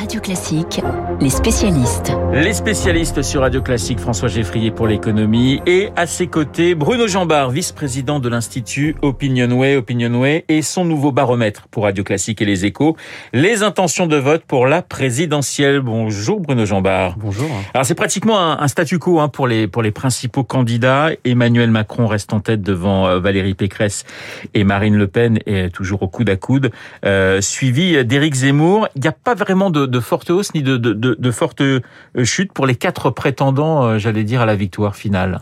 Radio Classique, les spécialistes. Les spécialistes sur Radio Classique, François Geffrier pour l'économie et à ses côtés Bruno Jambard, vice-président de l'Institut Opinionway, Opinionway et son nouveau baromètre pour Radio Classique et les échos, les intentions de vote pour la présidentielle. Bonjour Bruno Jambard. Bonjour. Alors c'est pratiquement un, statu quo hein, pour, les, pour les principaux candidats. Emmanuel Macron reste en tête devant euh, Valérie Pécresse et Marine Le Pen est toujours au coude à coude, euh, suivi d'Éric Zemmour. Il n'y a pas vraiment de de, forte hausse ni de, de, de forte euh, chute pour les quatre prétendants, euh, j'allais dire, à la victoire finale.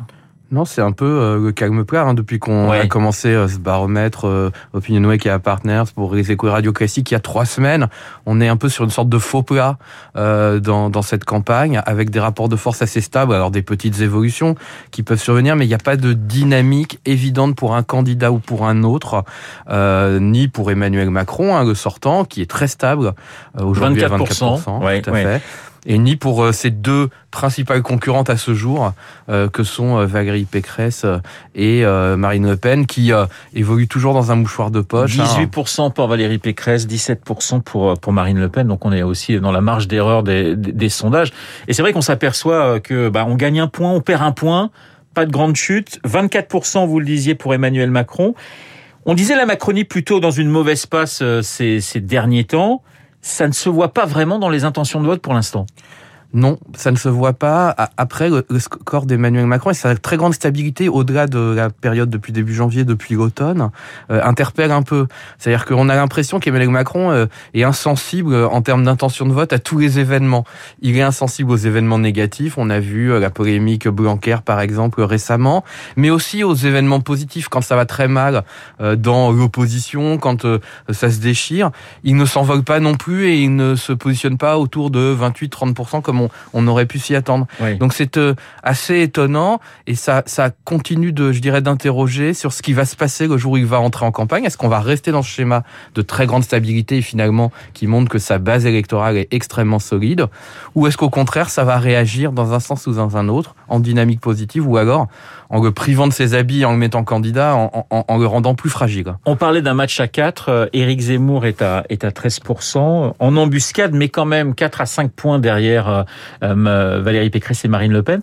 Non, c'est un peu euh, le calme plat hein, depuis qu'on a commencé ce baromètre euh, Opinionway qui a Partners pour les échos radio classiques il y a trois semaines. On est un peu sur une sorte de faux plat dans, dans cette campagne avec des rapports de force assez stables, alors des petites évolutions qui peuvent survenir, mais il n'y a pas de dynamique évidente pour un candidat ou pour un autre, ni pour Emmanuel Macron, hein, le sortant, qui est très stable aujourd'hui à 24%. Ouais, tout à fait et ni pour euh, ces deux principales concurrentes à ce jour, euh, que sont euh, Valérie Pécresse et Marine Le Pen, qui évoluent toujours dans un mouchoir de poche. 18% hein. pour Valérie Pécresse, 17% pour pour Marine Le Pen. Donc on est aussi dans la marge d'erreur des, des, sondages. Et c'est vrai qu'on s'aperçoit que bah, on gagne un point, on perd un point, pas de grande chute. 24%, vous le disiez, pour Emmanuel Macron. On disait la Macronie plutôt dans une mauvaise passe ces, ces derniers temps ça ne se voit pas vraiment dans les intentions de vote pour l'instant. Non, ça ne se voit pas. Après, le score d'Emmanuel Macron et sa très grande stabilité au-delà de la période depuis début janvier, depuis l'automne, euh, interpelle un peu. C'est-à-dire qu'on a l'impression qu'Emmanuel Macron euh, est insensible euh, en termes d'intention de vote à tous les événements. Il est insensible aux événements négatifs. On a vu la polémique Blanquer, par exemple, récemment, mais aussi aux événements positifs quand ça va très mal dans l'opposition, quand ça se déchire. Il ne s'envole pas non plus et il ne se positionne pas autour de 28-30% comme on, aurait pu s'y attendre. Donc c'est euh, assez étonnant et ça, ça continue de, je dirais, d'interroger sur ce qui va se passer le jour où il va entrer en campagne. Est-ce qu'on va rester dans ce schéma de très grande stabilité et finalement qui montre que sa base électorale est extrêmement solide, ou est-ce qu'au contraire ça va réagir dans un sens ou dans un autre? En dynamique positive, ou alors en le privant de ses habits, en le mettant candidat, en, le rendant plus fragile. On parlait d'un match à 4. Euh, Éric Zemmour est à, est à 13%, en embuscade, mais quand même 4 à 5 points derrière euh, euh, Valérie Pécresse et Marine Le Pen.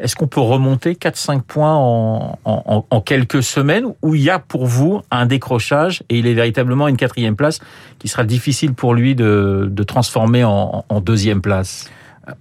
Est-ce qu'on peut remonter 4-5 points en, en, quelques semaines où il y a pour vous un décrochage et il est véritablement une quatrième place qui sera difficile pour lui de, de transformer en, en deuxième place?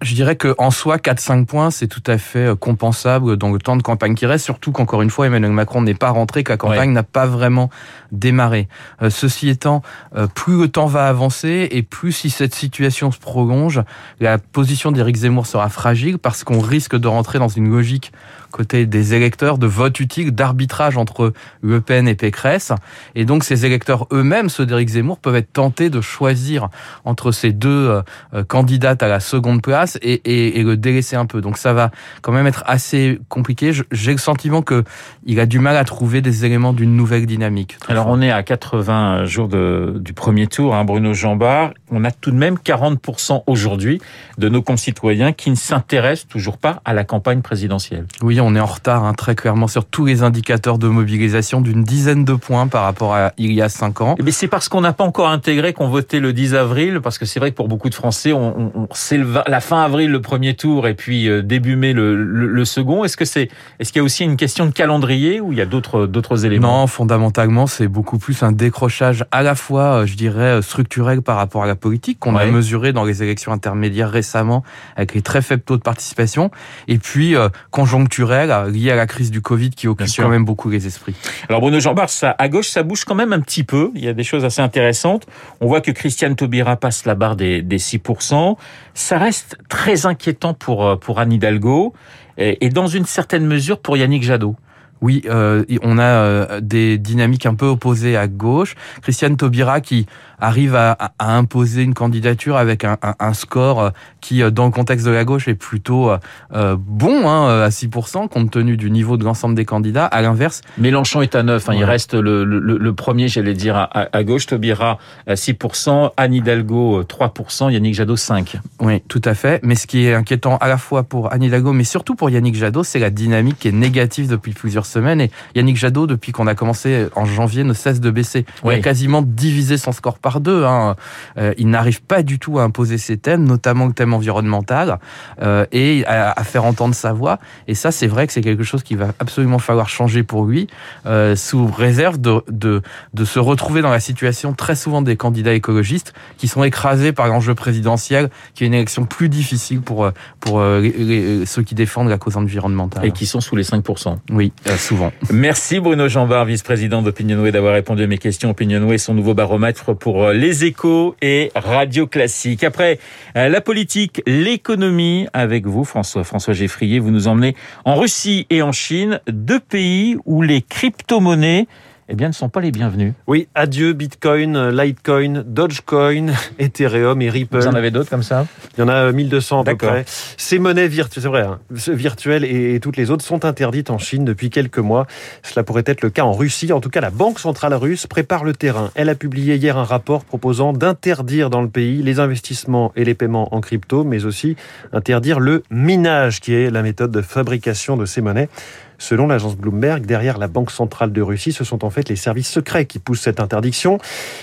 Je dirais que en soi, 4-5 points, c'est tout à fait euh, compensable dans le temps de campagne qui reste, surtout qu'encore une fois, Emmanuel Macron n'est pas rentré, que la campagne n'a pas vraiment démarré. Euh, ceci étant, euh, plus le temps va avancer et plus si cette situation se prolonge, la position d'Éric Zemmour sera fragile parce qu'on risque de rentrer dans une logique côté des électeurs de vote utile, d'arbitrage entre Le Pen et Pécresse. Et donc ces électeurs eux-mêmes, ceux d'Éric Zemmour, peuvent être tentés de choisir entre ces deux euh, candidates à la seconde place et, et, et, le délaisser un peu. Donc ça va quand même être assez compliqué. J'ai le sentiment que il a du mal à trouver des éléments d'une nouvelle dynamique. Alors on est à 80 jours de, du premier tour, hein, Bruno Jambard. On a tout de même 40% aujourd'hui de nos concitoyens qui ne s'intéressent toujours pas à la campagne présidentielle. Oui, on est en retard hein, très clairement sur tous les indicateurs de mobilisation d'une dizaine de points par rapport à il y a cinq ans. Mais c'est parce qu'on n'a pas encore intégré qu'on votait le 10 avril, parce que c'est vrai que pour beaucoup de Français, on, on, c'est la fin avril le premier tour et puis euh, début mai le, le, second. Est-ce que c'est est-ce qu'il y a aussi une question de calendrier ou il y a d'autres d'autres éléments? Non, fondamentalement, c'est beaucoup plus un décrochage à la fois, euh, je dirais, euh, structurel par rapport à la politique qu'on a mesuré dans les élections intermédiaires récemment avec les très faibles taux de participation, et puis conjoncturel lié à la crise du Covid qui occupe quand même beaucoup les esprits. Alors Bruno Jean-Bart, à gauche, ça bouge quand même un petit peu. Il y a des choses assez intéressantes. On voit que Christiane Taubira passe la barre des, des 6%. Ça reste très inquiétant pour, euh, pour Anne Hidalgo et, et dans une certaine mesure pour Yannick Jadot. Oui, euh, on a euh, des dynamiques un peu opposées à gauche. Christiane Taubira qui arrive à, à, imposer une candidature avec un, un, un, score euh, qui, euh, dans le contexte de la gauche, est plutôt euh, bon hein, à 6%, compte tenu du niveau de l'ensemble des candidats. À l'inverse... Mélenchon est à 9, hein, il reste le, le, le premier, j'allais dire, à, à, gauche. Taubira, 6%, Anne Hidalgo, 3%, Yannick Jadot, 5%. Oui, tout à fait. Mais ce qui est inquiétant à la fois pour Anne Hidalgo, mais surtout pour Yannick Jadot, c'est la dynamique qui est négative depuis plusieurs Et Yannick Jadot, depuis qu'on a commencé en janvier, ne cesse de baisser. Il a quasiment divisé son score par deux. Hein. Euh, il n'arrive pas du tout à imposer ses thèmes, notamment le thème environnemental, euh, et à, faire entendre sa voix. Et ça, c'est vrai que c'est quelque chose qui va absolument falloir changer pour lui, euh, sous réserve de, de, de se retrouver dans la situation très souvent des candidats écologistes qui sont écrasés par l'enjeu présidentiel, qui est une élection plus difficile pour, pour ceux qui défendent la cause environnementale. Et qui sont sous les 5%. Oui, souvent. Merci Bruno Jambard, vice-président d'Opinionway, d'avoir répondu à mes questions. Opinionway, son nouveau baromètre pour les échos et Radio Classique. Après la politique, l'économie, avec vous, François, François Geffrier, vous nous emmenez en Russie et en Chine, deux pays où les crypto-monnaies eh bien, ne sont pas les bienvenus. Oui, adieu Bitcoin, Litecoin, Dogecoin, Ethereum et Ripple. Vous en avez d'autres comme ça? Il y en a 1200 à peu près. Ces monnaies virtuelles, c'est vrai, hein, virtuelles et, toutes les autres sont interdites en Chine depuis quelques mois. Cela pourrait être le cas en Russie. En tout cas, la Banque centrale russe prépare le terrain. Elle a publié hier un rapport proposant d'interdire dans le pays les investissements et les paiements en crypto, mais aussi interdire le minage, qui est la méthode de fabrication de ces monnaies. Selon l'agence Bloomberg, derrière la Banque centrale de Russie, ce sont en fait les services secrets qui poussent cette interdiction.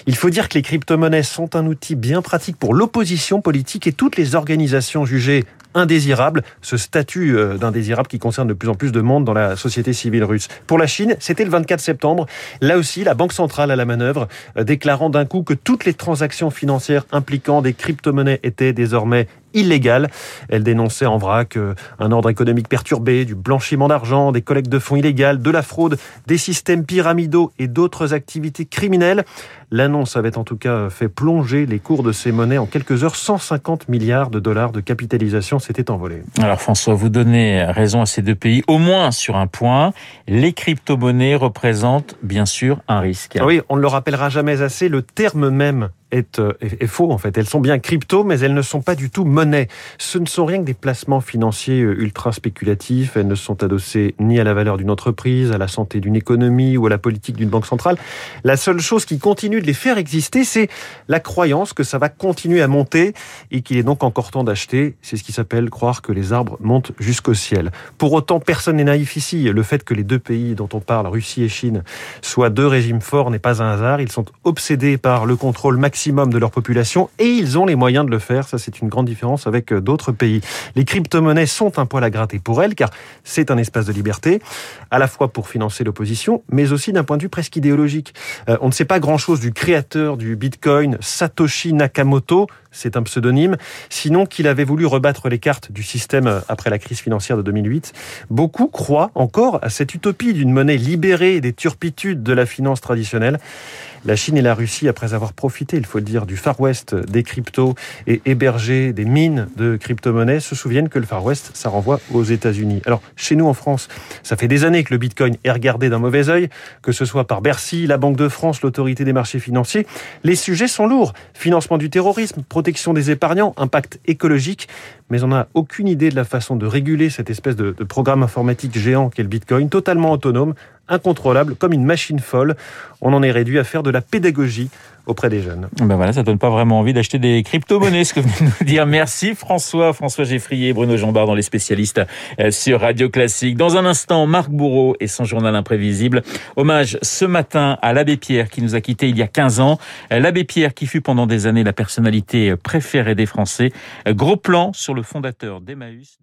Il faut dire que les crypto-monnaies sont un outil bien pratique pour l'opposition politique et toutes les organisations jugées indésirables, ce statut euh, d'indésirable qui concerne de plus en plus de monde dans la société civile russe. Pour la Chine, c'était le 24 septembre. Là aussi, la Banque centrale à la manœuvre, euh, déclarant d'un coup que toutes les transactions financières impliquant des crypto-monnaies étaient désormais illégale. Elle dénonçait en vrac euh, un ordre économique perturbé, du blanchiment d'argent, des collectes de fonds illégales, de la fraude, des systèmes pyramidaux et d'autres activités criminelles. L'annonce avait en tout cas fait plonger les cours de ces monnaies en quelques heures. 150 milliards de dollars de capitalisation s'étaient envolés. Alors François, vous donnez raison à ces deux pays, au moins sur un point. Les crypto-monnaies représentent bien sûr un risque. Ah oui, on ne le rappellera jamais assez. Le terme même euh, est, faux en fait. Elles sont bien crypto, mais elles ne sont pas du tout monnaie. Ce ne sont rien que des placements financiers euh, ultra spéculatifs. Elles ne sont adossées ni à la valeur d'une entreprise, à la santé d'une économie ou à la politique d'une banque centrale. La seule chose qui continue de les faire exister, c'est la croyance que ça va continuer à monter et qu'il est donc encore temps d'acheter. C'est ce qui s'appelle croire que les arbres montent jusqu'au ciel. Pour autant, personne n'est naïf ici. Le fait que les deux pays dont on parle, Russie et Chine, soient deux régimes forts n'est pas un hasard. Ils sont obsédés par le contrôle maximum maximum de leur population et ils ont les moyens de le faire. Ça, c'est une grande différence avec euh, d'autres pays. Les crypto-monnaies sont un poil à gratter pour elles car c'est un espace de liberté, à la fois pour financer l'opposition, mais aussi d'un point de vue presque idéologique. Euh, on ne sait pas grand-chose du créateur du Bitcoin, Satoshi Nakamoto, c'est un pseudonyme, sinon qu'il avait voulu rebattre les cartes du système euh, après la crise financière de 2008. Beaucoup croient encore à cette utopie d'une monnaie libérée des turpitudes de la finance traditionnelle. La Chine et la Russie, après avoir profité, il faut le dire, du Far West des cryptos et hébergé des mines de crypto-monnaies, se souviennent que le Far West, ça renvoie aux États-Unis. Alors, chez nous en France, ça fait des années que le Bitcoin est regardé d'un mauvais œil, que ce soit par Bercy, la Banque de France, l'autorité des marchés financiers. Les sujets sont lourds. Financement du terrorisme, protection des épargnants, impact écologique, mais on n'a aucune idée de la façon de réguler cette espèce de, de programme informatique géant qu'est le Bitcoin, totalement autonome, incontrôlable, comme une machine folle. On en est réduit à faire de la pédagogie auprès des jeunes. Ben voilà, ça donne pas vraiment envie d'acheter des crypto-monnaies, ce que vous venez de nous dire. Merci François, François Geffrier, Bruno Jambard dans les spécialistes euh, sur Radio Classique. Dans un instant, Marc Bourreau et son journal imprévisible. Hommage ce matin à l'abbé Pierre qui nous a quittés il y a 15 ans. Euh, l'abbé Pierre qui fut pendant des années la personnalité préférée des Français. Euh, gros plan sur le fondateur d'Emmaüs.